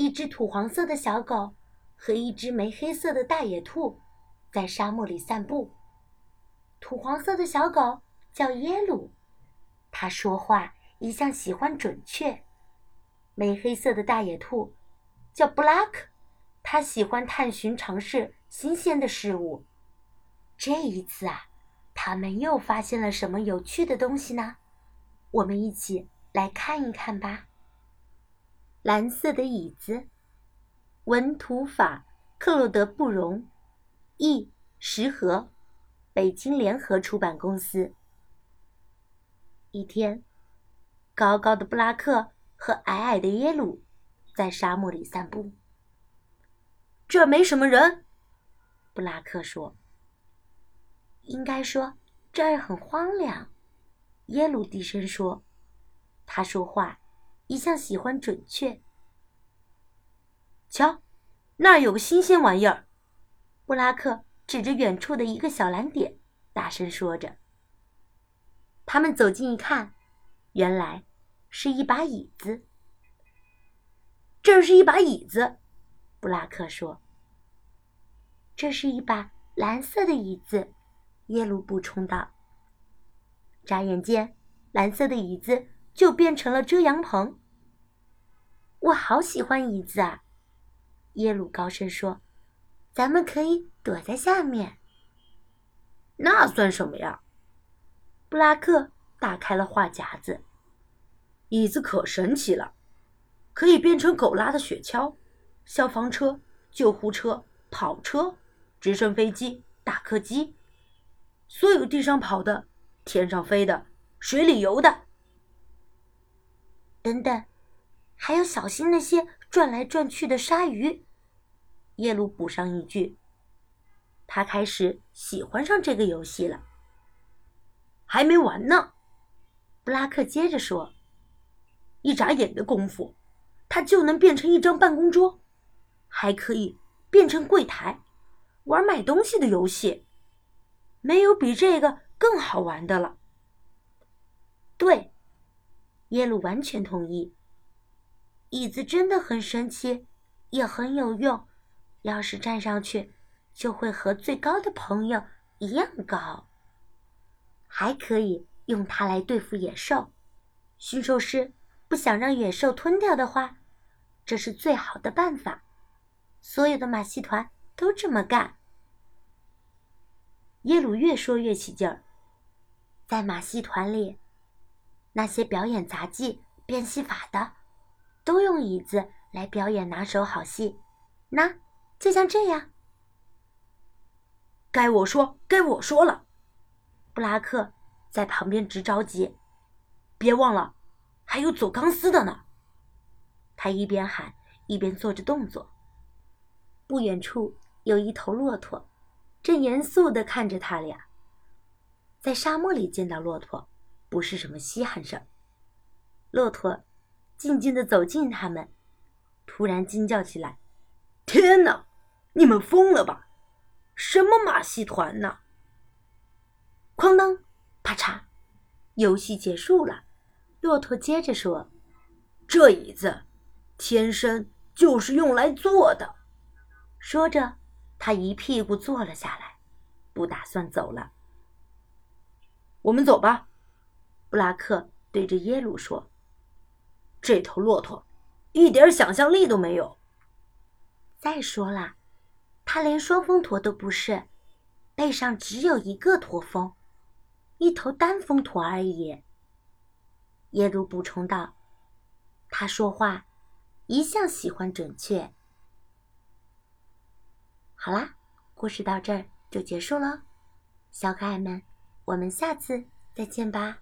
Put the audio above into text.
一只土黄色的小狗和一只玫黑色的大野兔在沙漠里散步。土黄色的小狗叫耶鲁，它说话一向喜欢准确。玫黑色的大野兔叫布拉克，它喜欢探寻、尝试新鲜的事物。这一次啊，他们又发现了什么有趣的东西呢？我们一起来看一看吧。蓝色的椅子，文图法克洛德·布容，译石河，北京联合出版公司。一天，高高的布拉克和矮矮的耶鲁在沙漠里散步。这儿没什么人，布拉克说。应该说这儿很荒凉，耶鲁低声说。他说话。一向喜欢准确。瞧，那儿有个新鲜玩意儿。布拉克指着远处的一个小蓝点，大声说着。他们走近一看，原来是一把椅子。这是一把椅子，布拉克说。这是一把蓝色的椅子，耶鲁补充道。眨眼间，蓝色的椅子就变成了遮阳棚。我好喜欢椅子啊！耶鲁高声说：“咱们可以躲在下面。”那算什么呀？布拉克打开了话匣子。椅子可神奇了，可以变成狗拉的雪橇、消防车、救护车、跑车、直升飞机、大客机，所有地上跑的、天上飞的、水里游的。等等。还要小心那些转来转去的鲨鱼，耶鲁补上一句。他开始喜欢上这个游戏了。还没完呢，布拉克接着说：“一眨眼的功夫，它就能变成一张办公桌，还可以变成柜台，玩买东西的游戏。没有比这个更好玩的了。”对，耶鲁完全同意。椅子真的很神奇，也很有用。要是站上去，就会和最高的朋友一样高。还可以用它来对付野兽。驯兽师不想让野兽吞掉的话，这是最好的办法。所有的马戏团都这么干。耶鲁越说越起劲儿。在马戏团里，那些表演杂技、变戏法的。都用椅子来表演拿手好戏，那就像这样。该我说，该我说了。布拉克在旁边直着急，别忘了，还有走钢丝的呢。他一边喊一边做着动作。不远处有一头骆驼，正严肃地看着他俩。在沙漠里见到骆驼，不是什么稀罕事儿。骆驼。静静地走近他们，突然惊叫起来：“天哪！你们疯了吧？什么马戏团呢？”哐当，啪嚓，游戏结束了。骆驼接着说：“这椅子天生就是用来坐的。”说着，他一屁股坐了下来，不打算走了。我们走吧，布拉克对着耶鲁说。这头骆驼一点想象力都没有。再说了，它连双峰驼都不是，背上只有一个驼峰，一头单峰驼而已。耶鲁补充道：“他说话一向喜欢准确。”好啦，故事到这儿就结束了，小可爱们，我们下次再见吧。